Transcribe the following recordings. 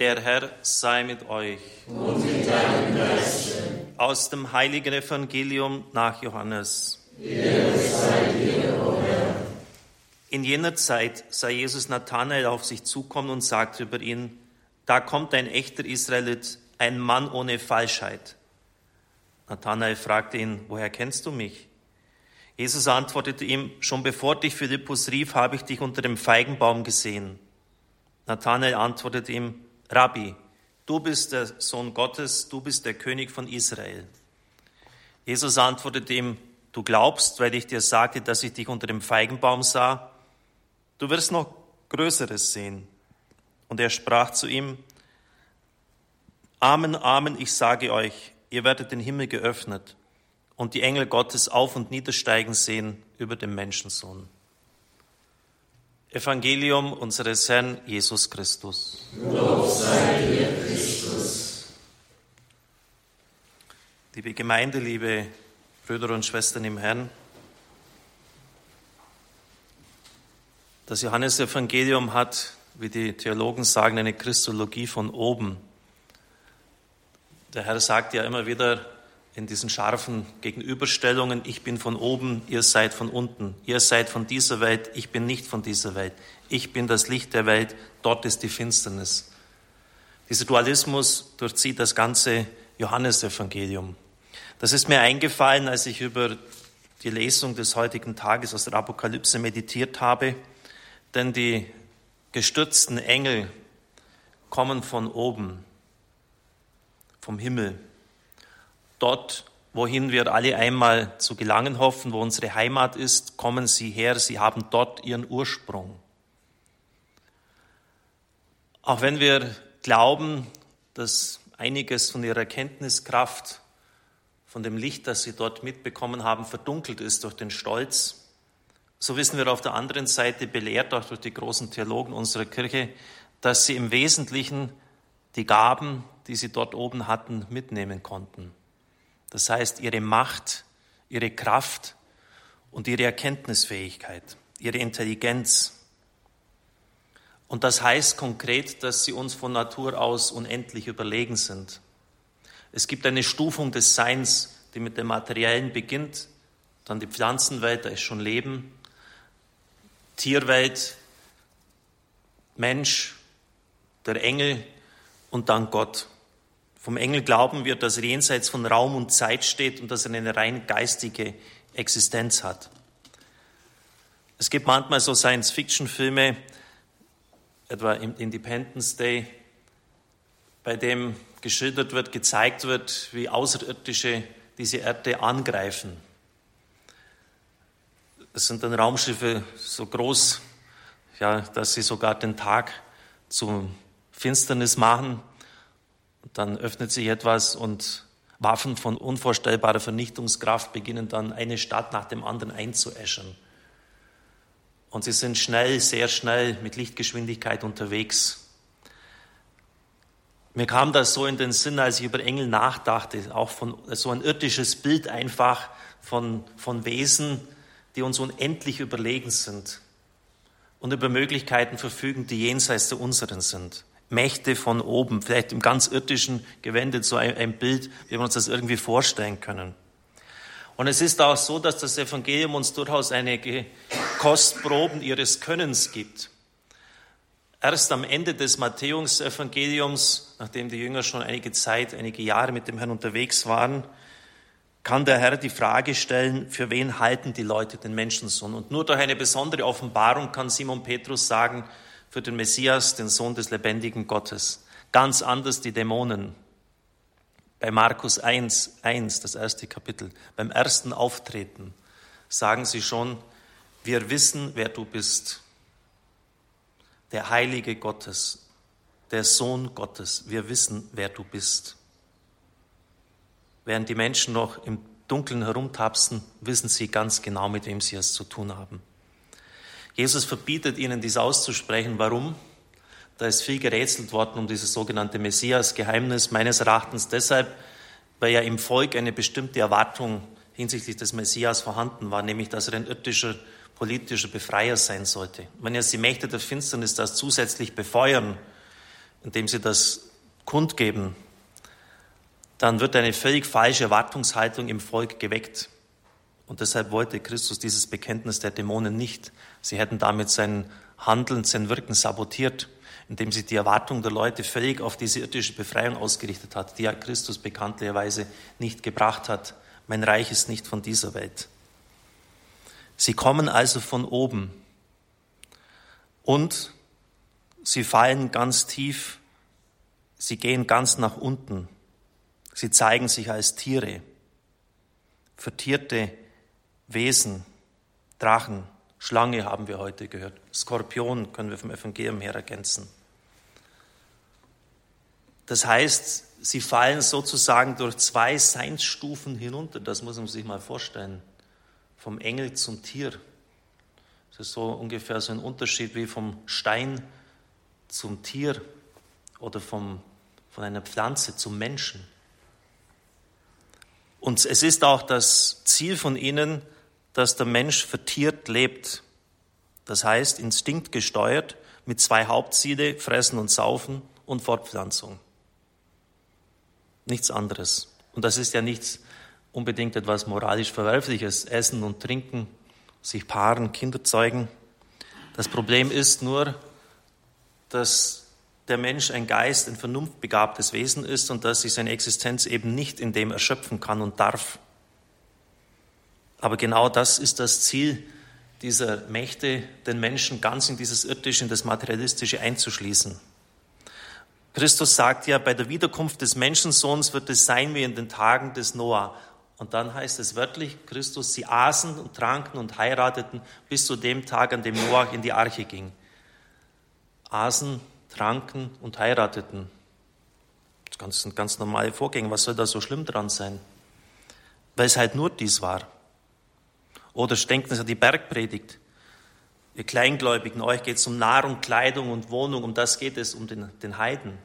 Der Herr sei mit euch. Und mit deinem Geiste. Aus dem heiligen Evangelium nach Johannes. In jener Zeit sah Jesus Nathanael auf sich zukommen und sagte über ihn, da kommt ein echter Israelit, ein Mann ohne Falschheit. Nathanael fragte ihn, woher kennst du mich? Jesus antwortete ihm, schon bevor dich Philippus rief, habe ich dich unter dem Feigenbaum gesehen. Nathanael antwortete ihm, Rabbi, du bist der Sohn Gottes, du bist der König von Israel. Jesus antwortete ihm, du glaubst, weil ich dir sagte, dass ich dich unter dem Feigenbaum sah, du wirst noch Größeres sehen. Und er sprach zu ihm, Amen, Amen, ich sage euch, ihr werdet den Himmel geöffnet und die Engel Gottes auf und niedersteigen sehen über den Menschensohn. Evangelium unseres Herrn Jesus Christus. Lob sei dir, Christus. Liebe Gemeinde, liebe Brüder und Schwestern im Herrn, das Johannesevangelium hat, wie die Theologen sagen, eine Christologie von oben. Der Herr sagt ja immer wieder, in diesen scharfen Gegenüberstellungen, ich bin von oben, ihr seid von unten, ihr seid von dieser Welt, ich bin nicht von dieser Welt, ich bin das Licht der Welt, dort ist die Finsternis. Dieser Dualismus durchzieht das ganze Johannesevangelium. Das ist mir eingefallen, als ich über die Lesung des heutigen Tages aus der Apokalypse meditiert habe, denn die gestürzten Engel kommen von oben, vom Himmel Dort, wohin wir alle einmal zu gelangen hoffen, wo unsere Heimat ist, kommen sie her, sie haben dort ihren Ursprung. Auch wenn wir glauben, dass einiges von ihrer Erkenntniskraft, von dem Licht, das sie dort mitbekommen haben, verdunkelt ist durch den Stolz, so wissen wir auf der anderen Seite, belehrt auch durch die großen Theologen unserer Kirche, dass sie im Wesentlichen die Gaben, die sie dort oben hatten, mitnehmen konnten. Das heißt, ihre Macht, ihre Kraft und ihre Erkenntnisfähigkeit, ihre Intelligenz. Und das heißt konkret, dass sie uns von Natur aus unendlich überlegen sind. Es gibt eine Stufung des Seins, die mit dem Materiellen beginnt, dann die Pflanzenwelt, da ist schon Leben, Tierwelt, Mensch, der Engel und dann Gott. Vom Engel glauben wir, dass er jenseits von Raum und Zeit steht und dass er eine rein geistige Existenz hat. Es gibt manchmal so Science-Fiction-Filme, etwa Independence Day, bei dem geschildert wird, gezeigt wird, wie Außerirdische diese Erde angreifen. Es sind dann Raumschiffe so groß, ja, dass sie sogar den Tag zu Finsternis machen. Und dann öffnet sich etwas und Waffen von unvorstellbarer Vernichtungskraft beginnen dann eine Stadt nach dem anderen einzuäschern. Und sie sind schnell, sehr schnell mit Lichtgeschwindigkeit unterwegs. Mir kam das so in den Sinn, als ich über Engel nachdachte, auch von so ein irdisches Bild einfach von, von Wesen, die uns unendlich überlegen sind und über Möglichkeiten verfügen, die jenseits der unseren sind. Mächte von oben, vielleicht im ganz irdischen gewendet, so ein, ein Bild, wie wir uns das irgendwie vorstellen können. Und es ist auch so, dass das Evangelium uns durchaus einige Kostproben ihres Könnens gibt. Erst am Ende des Matthäus-Evangeliums, nachdem die Jünger schon einige Zeit, einige Jahre mit dem Herrn unterwegs waren, kann der Herr die Frage stellen, für wen halten die Leute den Menschensohn? Und nur durch eine besondere Offenbarung kann Simon Petrus sagen, für den Messias, den Sohn des lebendigen Gottes. Ganz anders die Dämonen. Bei Markus 1, 1, das erste Kapitel, beim ersten Auftreten, sagen sie schon, wir wissen, wer du bist. Der Heilige Gottes, der Sohn Gottes, wir wissen, wer du bist. Während die Menschen noch im Dunkeln herumtapsen, wissen sie ganz genau, mit wem sie es zu tun haben. Jesus verbietet ihnen, dies auszusprechen. Warum? Da ist viel gerätselt worden um dieses sogenannte Messias-Geheimnis. Meines Erachtens deshalb, weil ja im Volk eine bestimmte Erwartung hinsichtlich des Messias vorhanden war, nämlich dass er ein irdischer politischer Befreier sein sollte. Wenn jetzt die Mächte der Finsternis das zusätzlich befeuern indem sie das kundgeben, dann wird eine völlig falsche Erwartungshaltung im Volk geweckt. Und deshalb wollte Christus dieses Bekenntnis der Dämonen nicht. Sie hätten damit sein Handeln, sein Wirken sabotiert, indem sie die Erwartung der Leute völlig auf diese irdische Befreiung ausgerichtet hat, die ja Christus bekanntlicherweise nicht gebracht hat. Mein Reich ist nicht von dieser Welt. Sie kommen also von oben und sie fallen ganz tief, sie gehen ganz nach unten, sie zeigen sich als Tiere, vertierte Wesen, Drachen, Schlange haben wir heute gehört, Skorpion können wir vom Evangelium her ergänzen. Das heißt, sie fallen sozusagen durch zwei Seinsstufen hinunter, das muss man sich mal vorstellen, vom Engel zum Tier. Das ist so ungefähr so ein Unterschied wie vom Stein zum Tier oder vom, von einer Pflanze zum Menschen. Und es ist auch das Ziel von ihnen, dass der Mensch vertiert lebt. Das heißt, instinktgesteuert mit zwei Hauptziele, Fressen und Saufen und Fortpflanzung. Nichts anderes. Und das ist ja nichts unbedingt etwas moralisch Verwerfliches. Essen und Trinken, sich paaren, Kinder zeugen. Das Problem ist nur, dass der Mensch ein Geist, ein vernunftbegabtes Wesen ist und dass sich seine Existenz eben nicht in dem erschöpfen kann und darf. Aber genau das ist das Ziel dieser Mächte, den Menschen ganz in dieses Irdische, in das Materialistische einzuschließen. Christus sagt ja, bei der Wiederkunft des Menschensohns wird es sein wie in den Tagen des Noah. Und dann heißt es wörtlich, Christus, sie aßen und tranken und heirateten bis zu dem Tag, an dem Noah in die Arche ging aßen, tranken und heirateten. Das sind ganz normale Vorgänge. Was soll da so schlimm dran sein? Weil es halt nur dies war. Oder denken Sie an die Bergpredigt. Ihr Kleingläubigen, euch geht es um Nahrung, Kleidung und Wohnung, um das geht es, um den, den Heiden.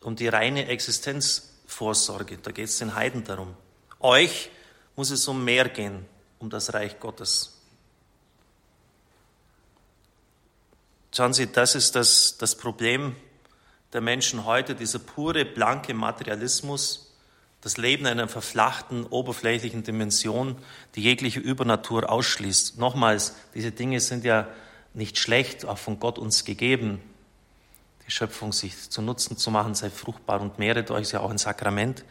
Um die reine Existenzvorsorge, da geht es den Heiden darum. Euch muss es um mehr gehen, um das Reich Gottes. Schauen Sie, das ist das, das Problem der Menschen heute, dieser pure, blanke Materialismus, das Leben in einer verflachten, oberflächlichen Dimension, die jegliche Übernatur ausschließt. Nochmals, diese Dinge sind ja nicht schlecht, auch von Gott uns gegeben. Die Schöpfung sich zu Nutzen zu machen, sei fruchtbar und mehret euch, ist ja auch ein Sakrament.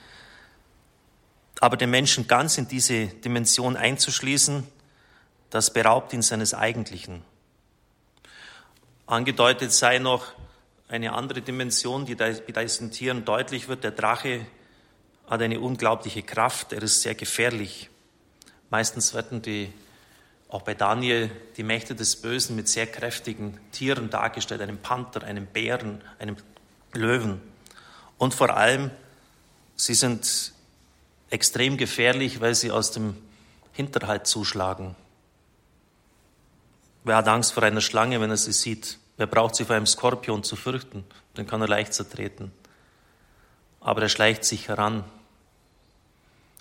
Aber den Menschen ganz in diese Dimension einzuschließen, das beraubt ihn seines Eigentlichen. Angedeutet sei noch eine andere Dimension, die bei diesen Tieren deutlich wird. Der Drache hat eine unglaubliche Kraft, er ist sehr gefährlich. Meistens werden die, auch bei Daniel, die Mächte des Bösen mit sehr kräftigen Tieren dargestellt, einem Panther, einem Bären, einem Löwen. Und vor allem, sie sind extrem gefährlich, weil sie aus dem Hinterhalt zuschlagen. Wer hat Angst vor einer Schlange, wenn er sie sieht? Wer braucht sich vor einem Skorpion zu fürchten? Den kann er leicht zertreten. Aber er schleicht sich heran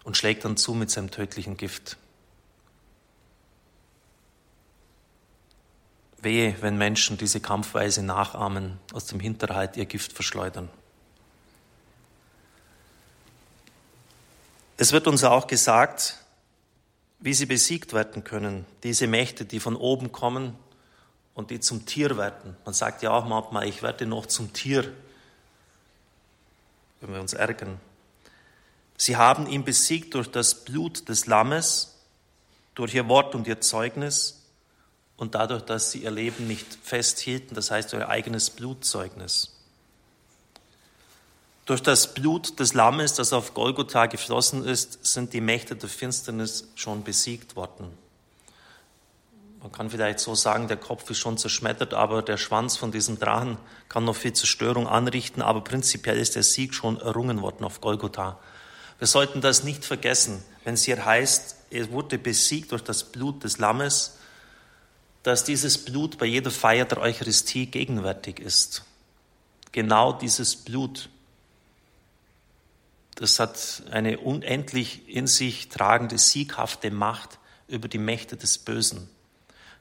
und schlägt dann zu mit seinem tödlichen Gift. Wehe, wenn Menschen diese Kampfweise nachahmen, aus dem Hinterhalt ihr Gift verschleudern. Es wird uns auch gesagt, wie sie besiegt werden können, diese Mächte, die von oben kommen und die zum Tier werden. Man sagt ja auch manchmal, ich werde noch zum Tier, wenn wir uns ärgern. Sie haben ihn besiegt durch das Blut des Lammes, durch ihr Wort und ihr Zeugnis und dadurch, dass sie ihr Leben nicht festhielten, das heißt ihr eigenes Blutzeugnis. Durch das Blut des Lammes, das auf Golgotha geflossen ist, sind die Mächte der Finsternis schon besiegt worden. Man kann vielleicht so sagen, der Kopf ist schon zerschmettert, aber der Schwanz von diesem Drachen kann noch viel Zerstörung anrichten, aber prinzipiell ist der Sieg schon errungen worden auf Golgotha. Wir sollten das nicht vergessen, wenn es hier heißt, er wurde besiegt durch das Blut des Lammes, dass dieses Blut bei jeder Feier der Eucharistie gegenwärtig ist. Genau dieses Blut das hat eine unendlich in sich tragende, sieghafte Macht über die Mächte des Bösen.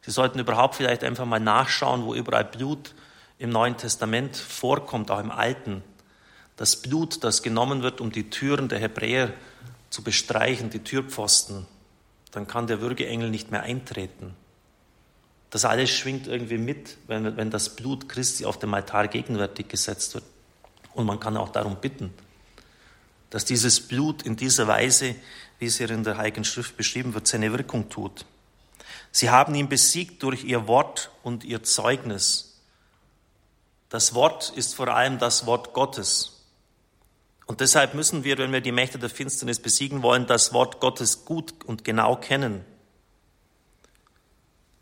Sie sollten überhaupt vielleicht einfach mal nachschauen, wo überall Blut im Neuen Testament vorkommt, auch im Alten. Das Blut, das genommen wird, um die Türen der Hebräer zu bestreichen, die Türpfosten, dann kann der Würgeengel nicht mehr eintreten. Das alles schwingt irgendwie mit, wenn, wenn das Blut Christi auf dem Altar gegenwärtig gesetzt wird. Und man kann auch darum bitten, dass dieses Blut in dieser Weise, wie es hier in der Heiligen Schrift beschrieben wird, seine Wirkung tut. Sie haben ihn besiegt durch ihr Wort und ihr Zeugnis. Das Wort ist vor allem das Wort Gottes. Und deshalb müssen wir, wenn wir die Mächte der Finsternis besiegen wollen, das Wort Gottes gut und genau kennen.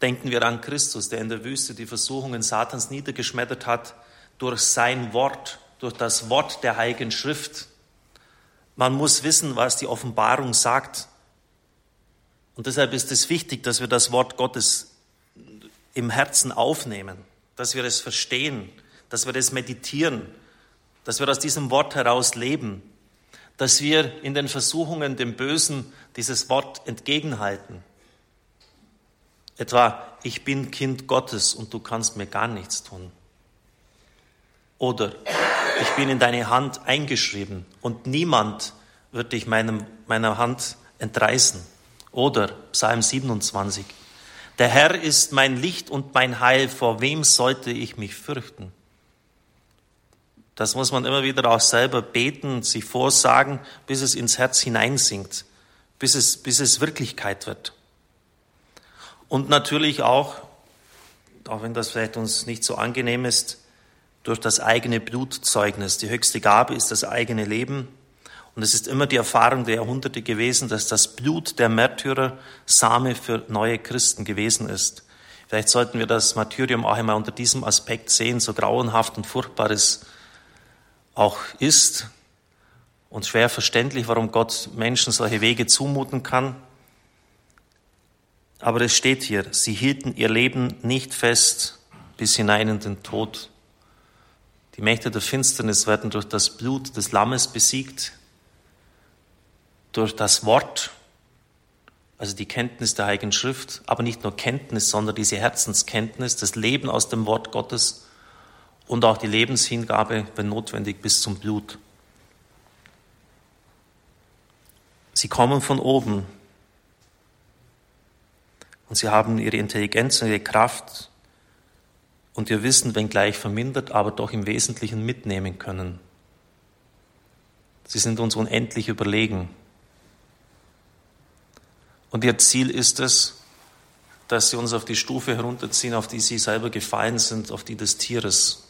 Denken wir an Christus, der in der Wüste die Versuchungen Satans niedergeschmettert hat durch sein Wort, durch das Wort der Heiligen Schrift. Man muss wissen, was die Offenbarung sagt. Und deshalb ist es wichtig, dass wir das Wort Gottes im Herzen aufnehmen, dass wir es verstehen, dass wir es meditieren, dass wir aus diesem Wort heraus leben, dass wir in den Versuchungen dem Bösen dieses Wort entgegenhalten. Etwa, ich bin Kind Gottes und du kannst mir gar nichts tun. Oder, ich bin in deine Hand eingeschrieben und niemand wird dich meinem, meiner Hand entreißen. Oder Psalm 27. Der Herr ist mein Licht und mein Heil, vor wem sollte ich mich fürchten? Das muss man immer wieder auch selber beten, sich vorsagen, bis es ins Herz hineinsinkt, bis es, bis es Wirklichkeit wird. Und natürlich auch, auch wenn das vielleicht uns nicht so angenehm ist, durch das eigene Blutzeugnis. Die höchste Gabe ist das eigene Leben. Und es ist immer die Erfahrung der Jahrhunderte gewesen, dass das Blut der Märtyrer Same für neue Christen gewesen ist. Vielleicht sollten wir das Martyrium auch einmal unter diesem Aspekt sehen, so grauenhaft und furchtbar es auch ist und schwer verständlich, warum Gott Menschen solche Wege zumuten kann. Aber es steht hier, sie hielten ihr Leben nicht fest bis hinein in den Tod. Die Mächte der Finsternis werden durch das Blut des Lammes besiegt, durch das Wort, also die Kenntnis der Heiligen Schrift, aber nicht nur Kenntnis, sondern diese Herzenskenntnis, das Leben aus dem Wort Gottes und auch die Lebenshingabe, wenn notwendig, bis zum Blut. Sie kommen von oben und sie haben ihre Intelligenz und ihre Kraft und ihr Wissen, wenngleich vermindert, aber doch im Wesentlichen mitnehmen können. Sie sind uns unendlich überlegen. Und ihr Ziel ist es, dass sie uns auf die Stufe herunterziehen, auf die sie selber gefallen sind, auf die des Tieres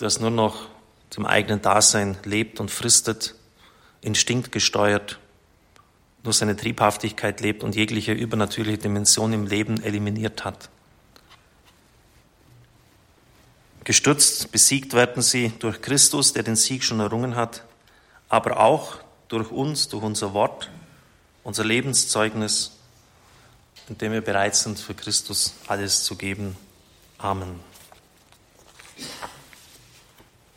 das nur noch zum eigenen Dasein lebt und fristet, instinktgesteuert, nur seine Triebhaftigkeit lebt und jegliche übernatürliche Dimension im Leben eliminiert hat. Gestürzt, besiegt werden sie durch Christus, der den Sieg schon errungen hat, aber auch durch uns, durch unser Wort, unser Lebenszeugnis, in dem wir bereit sind, für Christus alles zu geben. Amen.